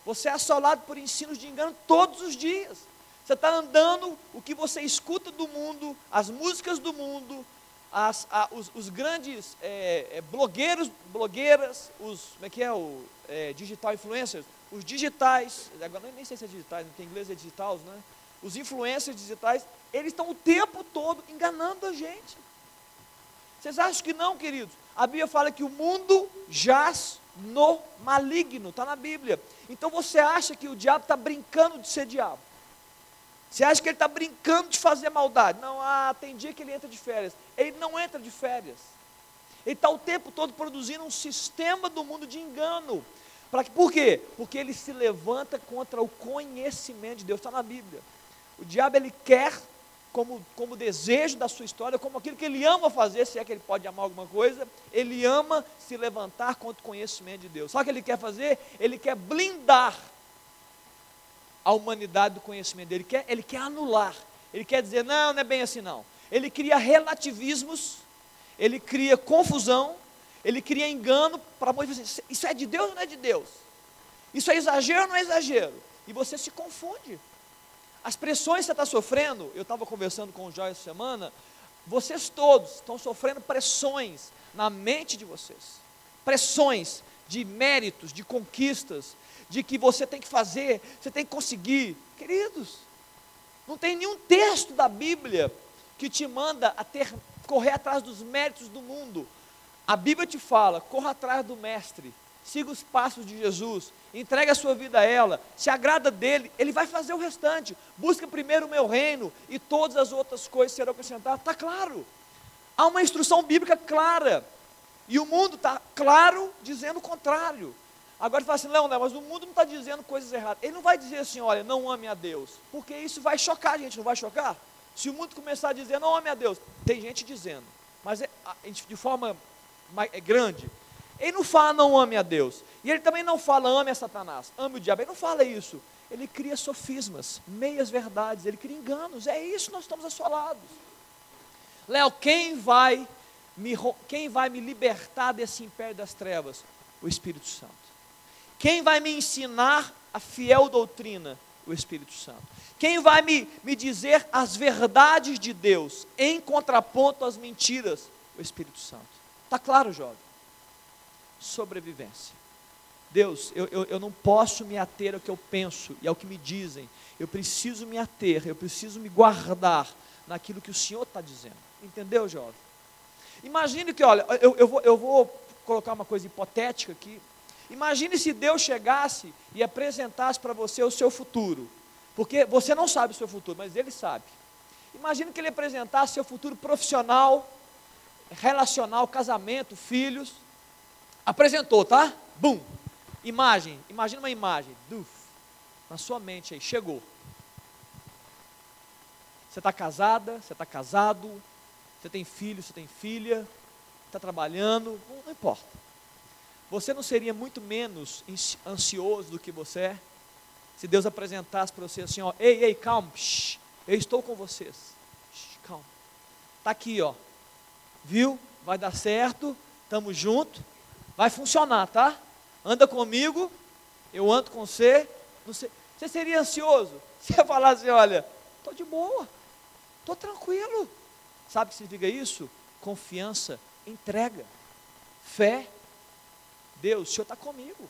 Você é assolado por ensinos de engano todos os dias. Você está andando, o que você escuta do mundo, as músicas do mundo, as, a, os, os, grandes é, é, blogueiros, blogueiras, os, como é que é, o é, digital influencers, os digitais, agora nem sei se é digitais, porque em inglês é digitais, né? Os influencers digitais, eles estão o tempo todo enganando a gente. Vocês acham que não, queridos? A Bíblia fala que o mundo jaz no maligno, está na Bíblia. Então você acha que o diabo está brincando de ser diabo? Você acha que ele está brincando de fazer maldade? Não, ah, tem dia que ele entra de férias. Ele não entra de férias. Ele está o tempo todo produzindo um sistema do mundo de engano. Pra, por quê? Porque ele se levanta contra o conhecimento de Deus. Está na Bíblia. O diabo ele quer como, como desejo da sua história, como aquilo que ele ama fazer, se é que ele pode amar alguma coisa, ele ama se levantar contra o conhecimento de Deus. Sabe o que ele quer fazer? Ele quer blindar a humanidade do conhecimento dele, ele quer, ele quer anular, ele quer dizer, não, não é bem assim não. Ele cria relativismos, ele cria confusão, ele cria engano para muitos isso é de Deus ou não é de Deus? Isso é exagero ou não é exagero? E você se confunde. As pressões que você está sofrendo, eu estava conversando com o Jó essa semana, vocês todos estão sofrendo pressões na mente de vocês. Pressões de méritos, de conquistas, de que você tem que fazer, você tem que conseguir. Queridos, não tem nenhum texto da Bíblia que te manda a ter, correr atrás dos méritos do mundo. A Bíblia te fala, corra atrás do mestre, siga os passos de Jesus, entregue a sua vida a ela, se agrada dele, ele vai fazer o restante. Busca primeiro o meu reino e todas as outras coisas serão acrescentadas. Está claro. Há uma instrução bíblica clara. E o mundo está claro dizendo o contrário. Agora fala assim, Leonel, mas o mundo não está dizendo coisas erradas. Ele não vai dizer assim, olha, não ame a Deus. Porque isso vai chocar a gente, não vai chocar? Se o mundo começar a dizer, não ame a Deus, tem gente dizendo. Mas é, de forma é grande, ele não fala não ame a Deus. E ele também não fala ame a Satanás, ame o diabo. Ele não fala isso. Ele cria sofismas, meias verdades, ele cria enganos. É isso que nós estamos assolados. Léo, quem vai me, quem vai me libertar desse império das trevas? O Espírito Santo. Quem vai me ensinar a fiel doutrina? O Espírito Santo. Quem vai me, me dizer as verdades de Deus em contraponto às mentiras? O Espírito Santo. Está claro, jovem? Sobrevivência. Deus, eu, eu, eu não posso me ater ao que eu penso e ao que me dizem. Eu preciso me ater, eu preciso me guardar naquilo que o Senhor está dizendo. Entendeu, jovem? Imagine que, olha, eu, eu, vou, eu vou colocar uma coisa hipotética aqui. Imagine se Deus chegasse e apresentasse para você o seu futuro. Porque você não sabe o seu futuro, mas Ele sabe. Imagine que Ele apresentasse seu futuro profissional, relacional, casamento, filhos. Apresentou, tá? Bum! Imagem, imagina uma imagem. Duf, na sua mente aí, chegou. Você está casada, você está casado, você tem filho, você tem filha, está trabalhando, não, importa. Você não seria muito menos ansioso do que você é? Se Deus apresentasse para você assim, ó, ei, ei, calma, shh, eu estou com vocês. Shh, calma. Está aqui, ó. Viu? Vai dar certo, estamos juntos, vai funcionar, tá? Anda comigo, eu ando com você. Você, você seria ansioso? Se eu falasse, olha, estou de boa, estou tranquilo. Sabe o que significa isso? Confiança, entrega, fé. Deus, o Senhor está comigo.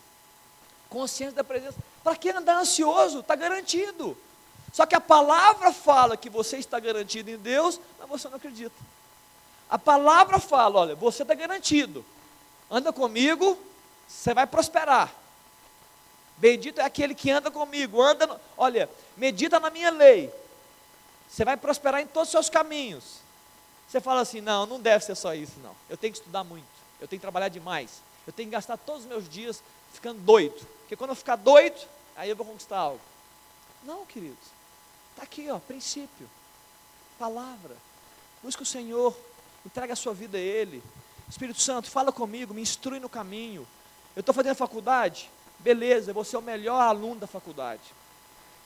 Consciência da presença. Para que andar ansioso? Está garantido. Só que a palavra fala que você está garantido em Deus, mas você não acredita. A palavra fala: olha, você está garantido. Anda comigo, você vai prosperar. Bendito é aquele que anda comigo, anda, no, olha, medita na minha lei. Você vai prosperar em todos os seus caminhos. Você fala assim: não, não deve ser só isso, não. Eu tenho que estudar muito, eu tenho que trabalhar demais, eu tenho que gastar todos os meus dias ficando doido. Porque quando eu ficar doido, aí eu vou conquistar algo. Não, queridos. Está aqui, ó, princípio. Palavra. Busca o Senhor. Entrega a sua vida a Ele. Espírito Santo, fala comigo, me instrui no caminho. Eu estou fazendo faculdade? Beleza, eu vou ser o melhor aluno da faculdade.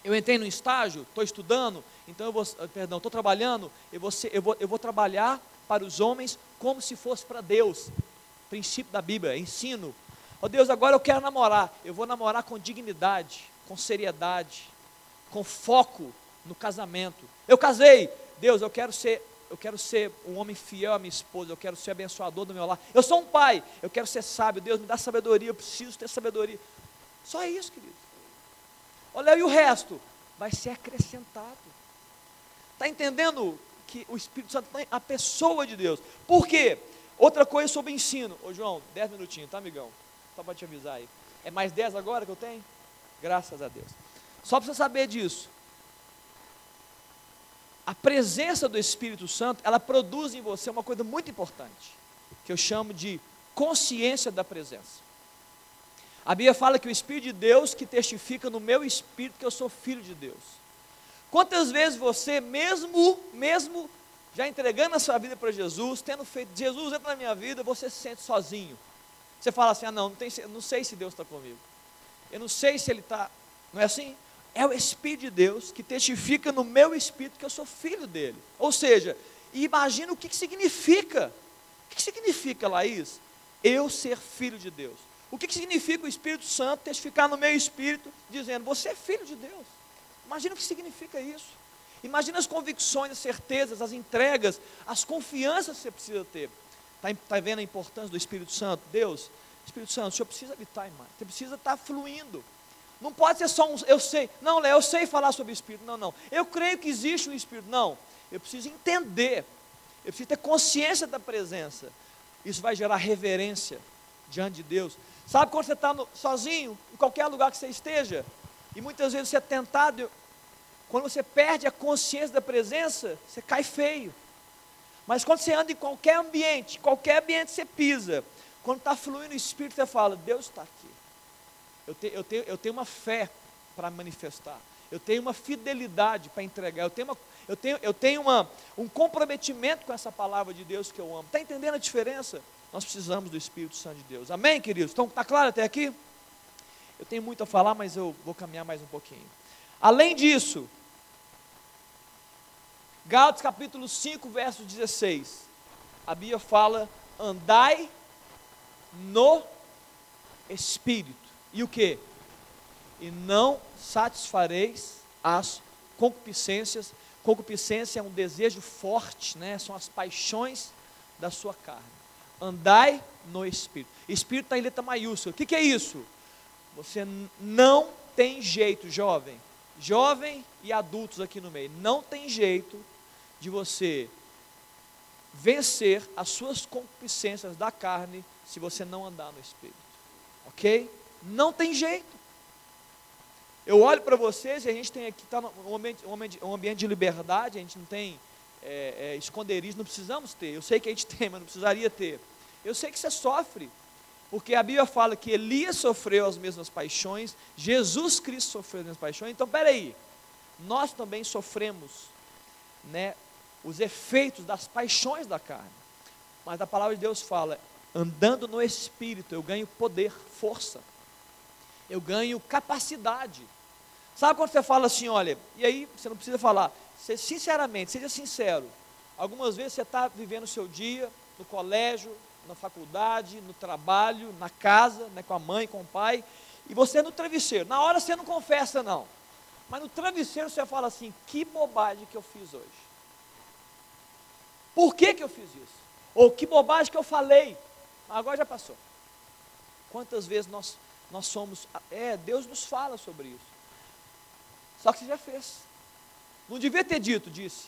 Eu entrei no estágio, estou estudando, então eu vou, ah, perdão, estou trabalhando, eu vou, ser, eu, vou, eu vou trabalhar para os homens como se fosse para Deus. Princípio da Bíblia, ensino. Ó oh, Deus, agora eu quero namorar. Eu vou namorar com dignidade, com seriedade, com foco no casamento. Eu casei. Deus, eu quero ser eu quero ser um homem fiel à minha esposa, eu quero ser abençoador do meu lar. Eu sou um pai, eu quero ser sábio. Deus me dá sabedoria, eu preciso ter sabedoria. Só isso, querido. Olha, e o resto vai ser acrescentado. Está entendendo que o Espírito Santo tem a pessoa de Deus? Por quê? Outra coisa sobre ensino. Ô João, dez minutinhos, tá, amigão? Só para te avisar aí. É mais dez agora que eu tenho? Graças a Deus. Só para você saber disso a presença do Espírito Santo, ela produz em você uma coisa muito importante, que eu chamo de consciência da presença. A Bíblia fala que o Espírito de Deus que testifica no meu espírito que eu sou filho de Deus. Quantas vezes você, mesmo, mesmo já entregando a sua vida para Jesus, tendo feito, Jesus entra na minha vida, você se sente sozinho. Você fala assim, ah não, não, tem, não sei se Deus está comigo. Eu não sei se Ele está, não é assim? É o Espírito de Deus que testifica no meu espírito que eu sou filho dele. Ou seja, imagina o que, que significa. O que, significa, Laís? Eu ser filho de Deus. O que, que significa o Espírito Santo testificar no meu espírito, dizendo, você é filho de Deus. Imagina o que significa isso. Imagina as convicções, as certezas, as entregas, as confianças que você precisa ter. Está tá vendo a importância do Espírito Santo? Deus, Espírito Santo, o Senhor precisa habitar em mim. Você precisa estar tá fluindo. Não pode ser só um, eu sei, não, Léo, eu sei falar sobre o Espírito. Não, não. Eu creio que existe um Espírito. Não. Eu preciso entender. Eu preciso ter consciência da presença. Isso vai gerar reverência diante de Deus. Sabe quando você está sozinho, em qualquer lugar que você esteja, e muitas vezes você é tentado, quando você perde a consciência da presença, você cai feio. Mas quando você anda em qualquer ambiente, qualquer ambiente você pisa, quando está fluindo o Espírito, você fala: Deus está aqui. Eu, te, eu, tenho, eu tenho uma fé para manifestar. Eu tenho uma fidelidade para entregar. Eu tenho, uma, eu tenho, eu tenho uma, um comprometimento com essa palavra de Deus que eu amo. Está entendendo a diferença? Nós precisamos do Espírito Santo de Deus. Amém, queridos? Então, está claro até aqui? Eu tenho muito a falar, mas eu vou caminhar mais um pouquinho. Além disso, Gálatas capítulo 5, verso 16. A Bíblia fala: andai no Espírito. E o que? E não satisfareis as concupiscências. Concupiscência é um desejo forte, né? São as paixões da sua carne. Andai no Espírito. Espírito está em letra maiúscula. O que, que é isso? Você não tem jeito, jovem, jovem e adultos aqui no meio, não tem jeito de você vencer as suas concupiscências da carne se você não andar no Espírito. Ok? Não tem jeito. Eu olho para vocês e a gente tem aqui, está um ambiente, um, ambiente, de liberdade, a gente não tem é, é, esconderijo, não precisamos ter. Eu sei que a gente [laughs] tem, mas não precisaria ter. Eu sei que você sofre, porque a Bíblia fala que Elias sofreu as mesmas paixões, Jesus Cristo sofreu as mesmas paixões. Então, peraí, nós também sofremos né, os efeitos das paixões da carne. Mas a palavra de Deus fala: andando no Espírito, eu ganho poder, força, eu ganho capacidade. Sabe quando você fala assim, olha, e aí você não precisa falar, você, sinceramente, seja sincero. Algumas vezes você está vivendo o seu dia no colégio, na faculdade, no trabalho, na casa, né, com a mãe, com o pai, e você é no travesseiro. Na hora você não confessa, não. Mas no travesseiro você fala assim: que bobagem que eu fiz hoje. Por que, que eu fiz isso? Ou que bobagem que eu falei. Agora já passou. Quantas vezes nós, nós somos. É, Deus nos fala sobre isso. Só que você já fez. Não devia ter dito, disse.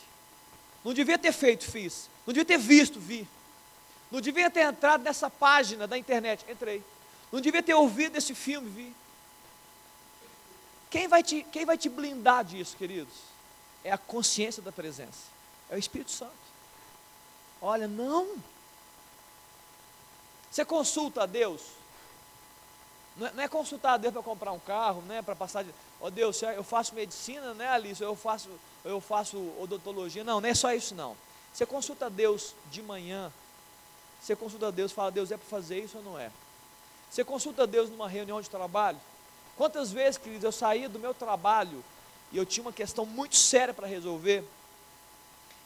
Não devia ter feito, fiz. Não devia ter visto, vi. Não devia ter entrado nessa página da internet, entrei. Não devia ter ouvido esse filme, vi. Quem vai te, quem vai te blindar disso, queridos? É a consciência da presença. É o Espírito Santo. Olha, não. Você consulta a Deus. Não é, não é consultar a Deus para comprar um carro, né? Para passar de. Ó oh, Deus, eu faço medicina, né, Alice? Eu faço, eu faço odontologia. Não, não é só isso, não. Você consulta a Deus de manhã. Você consulta a Deus fala, Deus, é para fazer isso ou não é? Você consulta a Deus numa reunião de trabalho. Quantas vezes, queridos, eu saía do meu trabalho e eu tinha uma questão muito séria para resolver.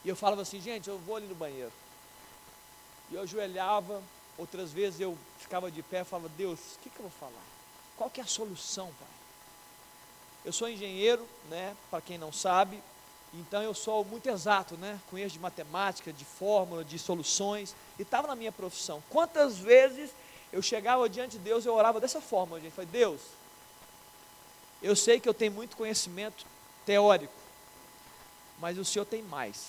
E eu falava assim, gente, eu vou ali no banheiro. E eu ajoelhava, outras vezes eu ficava de pé e falava, Deus, o que, que eu vou falar? Qual que é a solução, Pai? Eu sou engenheiro, né, para quem não sabe, então eu sou muito exato, né? Conheço de matemática, de fórmula, de soluções, e estava na minha profissão. Quantas vezes eu chegava diante de Deus e eu orava dessa forma, gente? Falei, Deus, eu sei que eu tenho muito conhecimento teórico, mas o Senhor tem mais.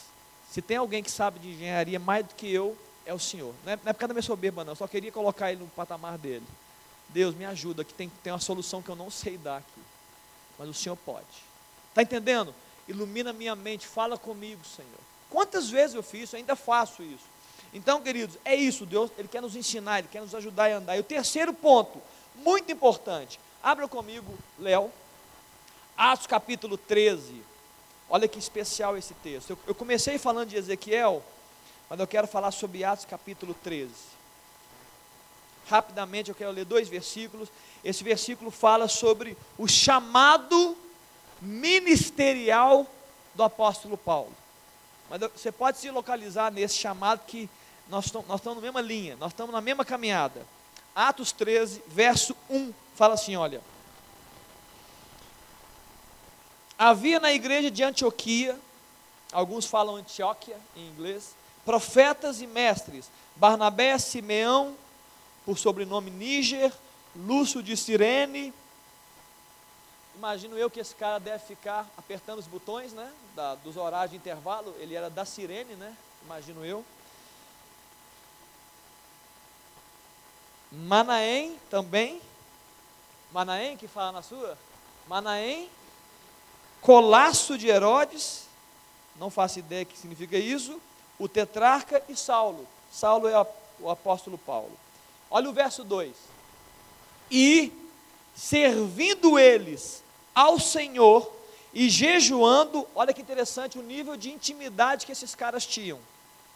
Se tem alguém que sabe de engenharia mais do que eu, é o Senhor. Não é, não é por causa da minha soberba, não. Eu só queria colocar ele no patamar dele. Deus, me ajuda, que tem, tem uma solução que eu não sei dar aqui. Mas o Senhor pode. Está entendendo? Ilumina minha mente, fala comigo, Senhor. Quantas vezes eu fiz isso? Ainda faço isso. Então, queridos, é isso. Deus, Ele quer nos ensinar, Ele quer nos ajudar a andar. E o terceiro ponto, muito importante. Abra comigo, Léo. Atos capítulo 13. Olha que especial esse texto. Eu, eu, comecei falando de Ezequiel, mas eu quero falar sobre Atos capítulo 13. Rapidamente eu quero ler dois versículos. Esse versículo fala sobre o chamado ministerial do apóstolo Paulo. Mas você pode se localizar nesse chamado que nós estamos, nós estamos na mesma linha, nós estamos na mesma caminhada. Atos 13, verso 1, fala assim: olha. Havia na igreja de Antioquia, alguns falam Antioquia em inglês, profetas e mestres, Barnabé, Simeão, por sobrenome Níger, Lúcio de Cirene. Imagino eu que esse cara deve ficar apertando os botões, né? Da, dos horários de intervalo. Ele era da Cirene, né? Imagino eu. Manaém também. Manaém que fala na sua? Manaém Colasso de Herodes, não faço ideia que significa isso, o tetrarca e Saulo. Saulo é o apóstolo Paulo. Olha o verso 2. E servindo eles ao Senhor e jejuando, olha que interessante o nível de intimidade que esses caras tinham.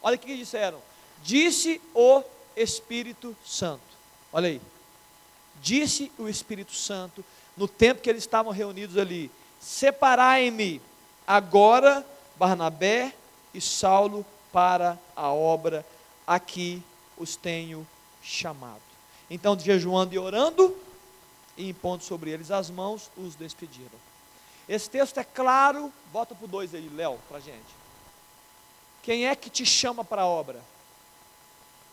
Olha o que disseram: Disse o Espírito Santo. Olha aí. Disse o Espírito Santo no tempo que eles estavam reunidos ali: Separai-me agora Barnabé e Saulo para a obra a que os tenho chamado. Então, jejuando e orando, e impondo sobre eles as mãos, os despediram. Esse texto é claro, bota para o dois aí, Léo, para a gente. Quem é que te chama para a obra?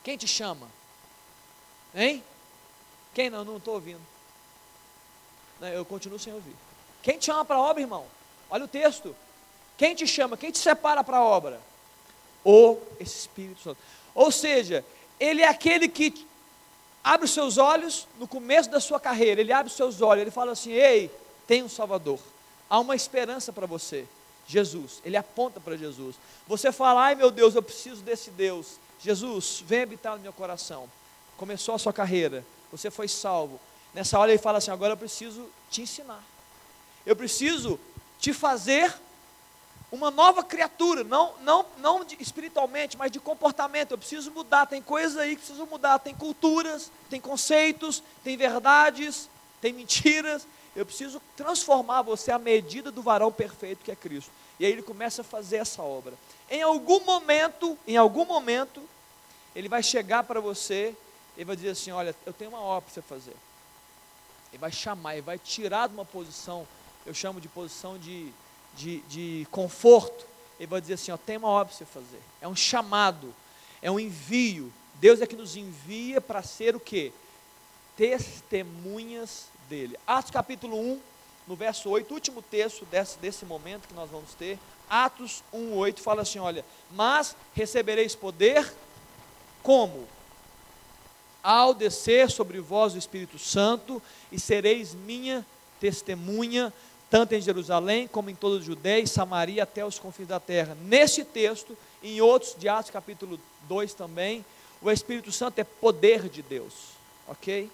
Quem te chama? Hein? Quem não? Não estou ouvindo. Eu continuo sem ouvir. Quem te chama para a obra, irmão? Olha o texto. Quem te chama? Quem te separa para a obra? O Espírito Santo. Ou seja, ele é aquele que abre os seus olhos no começo da sua carreira. Ele abre os seus olhos. Ele fala assim: Ei, tem um Salvador. Há uma esperança para você. Jesus. Ele aponta para Jesus. Você fala: Ai meu Deus, eu preciso desse Deus. Jesus, vem habitar no meu coração. Começou a sua carreira. Você foi salvo. Nessa hora ele fala assim: Agora eu preciso te ensinar. Eu preciso te fazer uma nova criatura, não, não, não de, espiritualmente, mas de comportamento. Eu preciso mudar, tem coisas aí que preciso mudar, tem culturas, tem conceitos, tem verdades, tem mentiras. Eu preciso transformar você à medida do varão perfeito que é Cristo. E aí ele começa a fazer essa obra. Em algum momento, em algum momento, ele vai chegar para você e vai dizer assim: Olha, eu tenho uma obra para você fazer. Ele vai chamar, ele vai tirar de uma posição, eu chamo de posição de de, de conforto, ele vai dizer assim: ó, tem uma obra para você fazer. É um chamado, é um envio. Deus é que nos envia para ser o que? Testemunhas dele. Atos capítulo 1, no verso 8, último texto desse, desse momento que nós vamos ter. Atos 1, 8 fala assim: olha, mas recebereis poder como? Ao descer sobre vós o Espírito Santo, e sereis minha testemunha tanto em Jerusalém como em toda a Judéia e Samaria até os confins da terra. Neste texto, em outros de Atos capítulo 2 também, o Espírito Santo é poder de Deus, ok?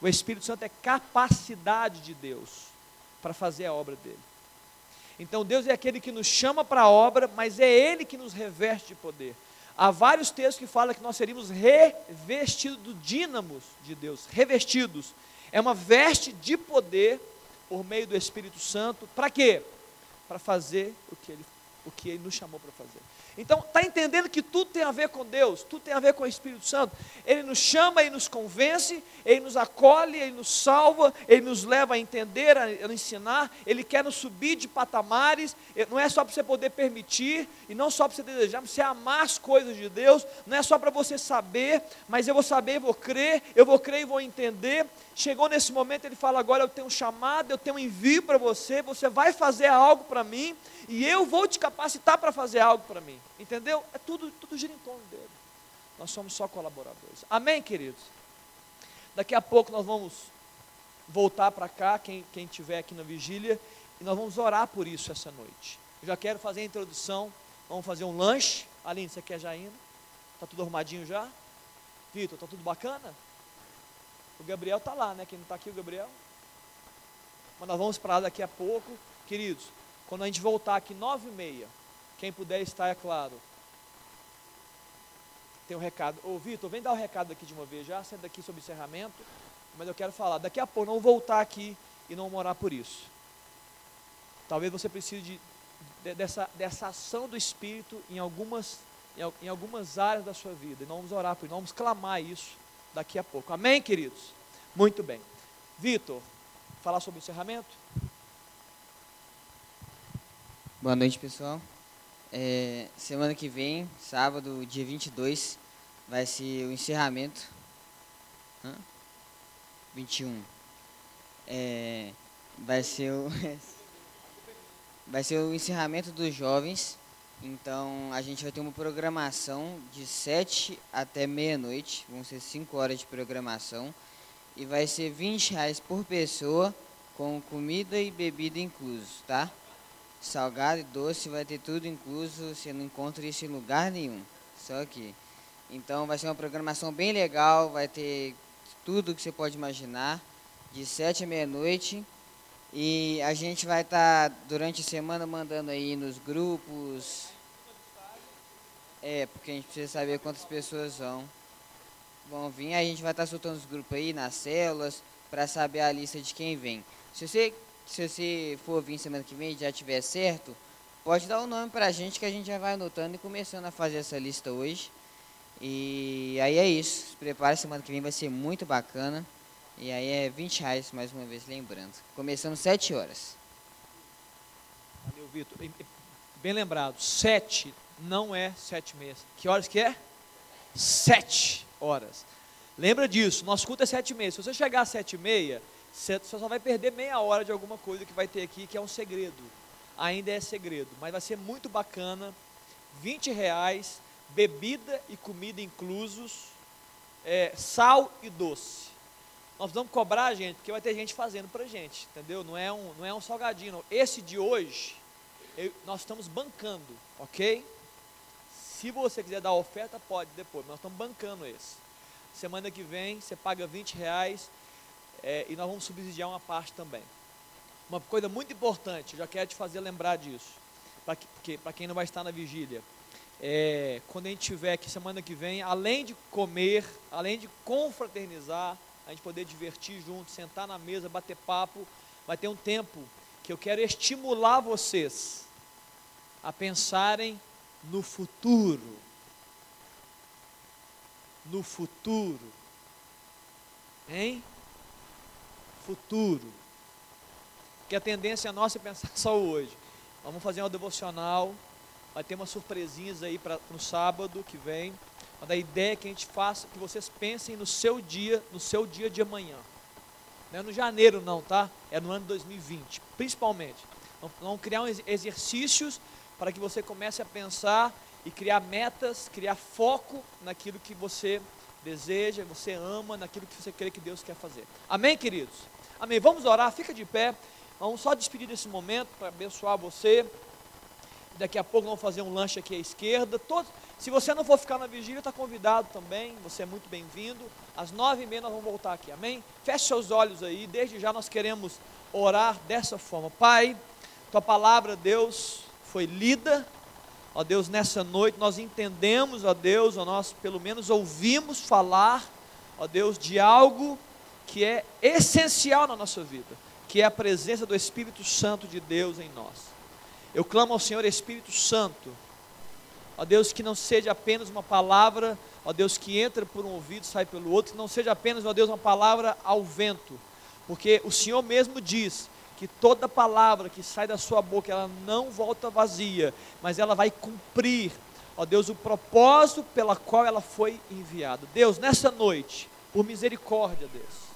O Espírito Santo é capacidade de Deus para fazer a obra dele. Então Deus é aquele que nos chama para a obra, mas é Ele que nos reveste de poder. Há vários textos que falam que nós seríamos revestidos do dínamos de Deus, revestidos. É uma veste de poder por meio do Espírito Santo, para quê? Para fazer o que ele, o que ele nos chamou para fazer. Então, está entendendo que tudo tem a ver com Deus, tudo tem a ver com o Espírito Santo. Ele nos chama, ele nos convence, ele nos acolhe, ele nos salva, ele nos leva a entender, a, ensinar. Ele quer nos subir de patamares. Não é só para você poder permitir, e não só para você desejar, para você amar as coisas de Deus. Não é só para você saber, mas eu vou saber, vou crer, eu vou crer e vou entender. Chegou nesse momento, ele fala: agora eu tenho um chamado, eu tenho um envio para você, você vai fazer algo para mim e eu vou te capacitar para fazer algo para mim. Entendeu? É tudo, tudo gira em torno dele. Nós somos só colaboradores. Amém, queridos? Daqui a pouco nós vamos voltar para cá, quem, quem estiver aqui na vigília, e nós vamos orar por isso essa noite. Eu já quero fazer a introdução, vamos fazer um lanche. Aline, você quer já indo? Está tudo arrumadinho já? Vitor, está tudo bacana? O Gabriel está lá, né? Quem não está aqui, o Gabriel. Mas nós vamos para lá daqui a pouco. Queridos, quando a gente voltar aqui nove e meia, quem puder estar, é claro. Tem um recado. Ô Vitor, vem dar o um recado aqui de uma vez já, senta aqui sobre encerramento. Mas eu quero falar, daqui a pouco não voltar aqui e não morar por isso. Talvez você precise de, de, dessa, dessa ação do Espírito em algumas, em, em algumas áreas da sua vida. E nós vamos orar por isso, nós vamos clamar isso daqui a pouco. Amém, queridos? Muito bem. Vitor, falar sobre o encerramento? Boa noite, pessoal. É, semana que vem, sábado, dia 22, vai ser o encerramento. Hã? 21. É, vai ser o [laughs] vai ser o encerramento dos jovens. Então a gente vai ter uma programação de 7 até meia-noite. Vão ser 5 horas de programação. E vai ser 20 reais por pessoa, com comida e bebida inclusos, tá? Salgado e doce, vai ter tudo incluso, você não encontra isso em lugar nenhum, só aqui. Então vai ser uma programação bem legal, vai ter tudo que você pode imaginar, de 7 à meia-noite. E a gente vai estar tá, durante a semana mandando aí nos grupos. É, porque a gente precisa saber quantas pessoas vão, vão vir. A gente vai estar tá soltando os grupos aí nas células para saber a lista de quem vem. Se você se você for vir semana que vem e já tiver certo, pode dar o um nome para a gente que a gente já vai anotando e começando a fazer essa lista hoje. E aí é isso. Se prepare, semana que vem vai ser muito bacana. E aí é 20 reais, mais uma vez, lembrando. Começando 7 horas. Valeu, Vitor. Bem lembrado, 7 não é 7 meses. Que horas que é? sete horas. Lembra disso, nosso culto é sete e meia. Se você chegar às sete e meia, você só vai perder meia hora de alguma coisa que vai ter aqui, que é um segredo. Ainda é segredo, mas vai ser muito bacana. 20 reais, bebida e comida inclusos, é, sal e doce. Nós vamos cobrar, gente, porque vai ter gente fazendo pra gente, entendeu? Não é um, não é um salgadinho. Não. Esse de hoje, eu, nós estamos bancando, ok? Se você quiser dar oferta, pode depois, nós estamos bancando esse. Semana que vem, você paga 20 reais é, e nós vamos subsidiar uma parte também. Uma coisa muito importante, já quero te fazer lembrar disso, para quem não vai estar na vigília. É, quando a gente estiver aqui semana que vem, além de comer, além de confraternizar, a gente poder divertir junto, sentar na mesa, bater papo, vai ter um tempo que eu quero estimular vocês a pensarem no futuro. No futuro. Hein? Futuro. Que a tendência nossa é pensar [laughs] só hoje. Vamos fazer uma devocional. Vai ter umas surpresinhas aí para no sábado que vem. Mas a ideia é que a gente faça, que vocês pensem no seu dia, no seu dia de amanhã. Não é no janeiro não, tá? É no ano de 2020, principalmente. Vamos criar exercícios para que você comece a pensar e criar metas, criar foco naquilo que você deseja, você ama, naquilo que você crê que Deus quer fazer. Amém, queridos? Amém. Vamos orar, fica de pé. Vamos só despedir desse momento para abençoar você. Daqui a pouco vamos fazer um lanche aqui à esquerda. Se você não for ficar na vigília, está convidado também. Você é muito bem-vindo. Às nove e meia nós vamos voltar aqui. Amém? Feche seus olhos aí. Desde já nós queremos orar dessa forma. Pai, tua palavra, Deus, foi lida. Ó Deus, nessa noite nós entendemos, ó Deus, ó nós pelo menos ouvimos falar, ó Deus, de algo que é essencial na nossa vida, que é a presença do Espírito Santo de Deus em nós. Eu clamo ao Senhor Espírito Santo, ó Deus, que não seja apenas uma palavra, ó Deus, que entra por um ouvido e sai pelo outro, que não seja apenas, ó Deus, uma palavra ao vento, porque o Senhor mesmo diz que toda palavra que sai da sua boca, ela não volta vazia, mas ela vai cumprir, ó Deus, o propósito pela qual ela foi enviada. Deus, nessa noite, por misericórdia, Deus,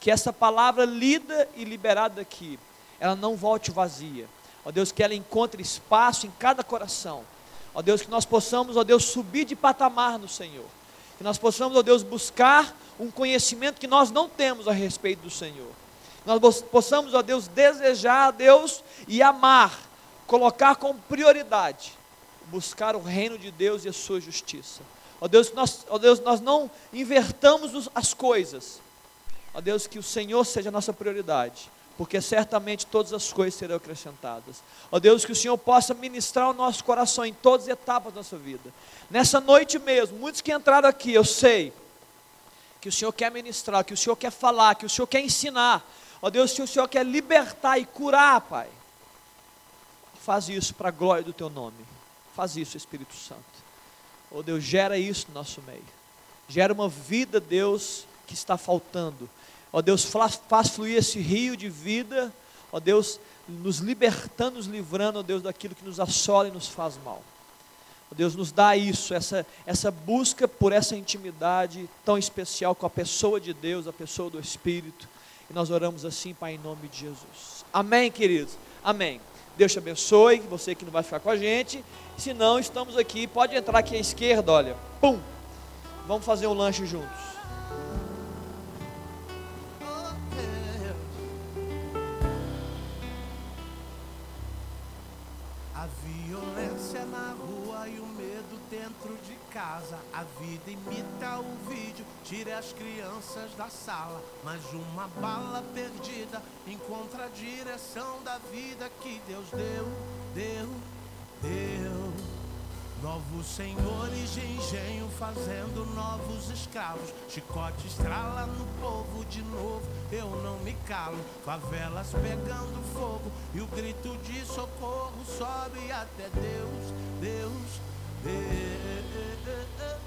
que essa palavra lida e liberada aqui, ela não volte vazia, Ó Deus, que ela encontre espaço em cada coração. Ó Deus, que nós possamos, ó Deus, subir de patamar no Senhor. Que nós possamos, ó Deus, buscar um conhecimento que nós não temos a respeito do Senhor. Que nós possamos, ó Deus, desejar a Deus e amar, colocar como prioridade, buscar o reino de Deus e a sua justiça. Ó Deus, nós, ó Deus, nós não invertamos as coisas. Ó Deus, que o Senhor seja a nossa prioridade porque certamente todas as coisas serão acrescentadas. Ó Deus, que o Senhor possa ministrar o nosso coração em todas as etapas da nossa vida. Nessa noite mesmo, muitos que entraram aqui, eu sei que o Senhor quer ministrar, que o Senhor quer falar, que o Senhor quer ensinar. Ó Deus, que o Senhor quer libertar e curar, Pai. Faz isso para a glória do Teu nome. Faz isso, Espírito Santo. Ó Deus, gera isso no nosso meio. Gera uma vida, Deus, que está faltando Ó Deus, faz fluir esse rio de vida, ó Deus, nos libertando, nos livrando, ó Deus, daquilo que nos assola e nos faz mal. Ó Deus, nos dá isso, essa, essa busca por essa intimidade tão especial com a pessoa de Deus, a pessoa do Espírito. E nós oramos assim, Pai, em nome de Jesus. Amém, queridos? Amém. Deus te abençoe, você que não vai ficar com a gente. Se não, estamos aqui, pode entrar aqui à esquerda, olha. Pum! Vamos fazer um lanche juntos. Casa, a vida imita o vídeo. Tire as crianças da sala, mas uma bala perdida encontra a direção da vida que Deus deu, deu, deu. Novos senhores de engenho fazendo novos escravos. Chicote estrala no povo de novo, eu não me calo. Favelas pegando fogo e o grito de socorro sobe até Deus, Deus, Deus.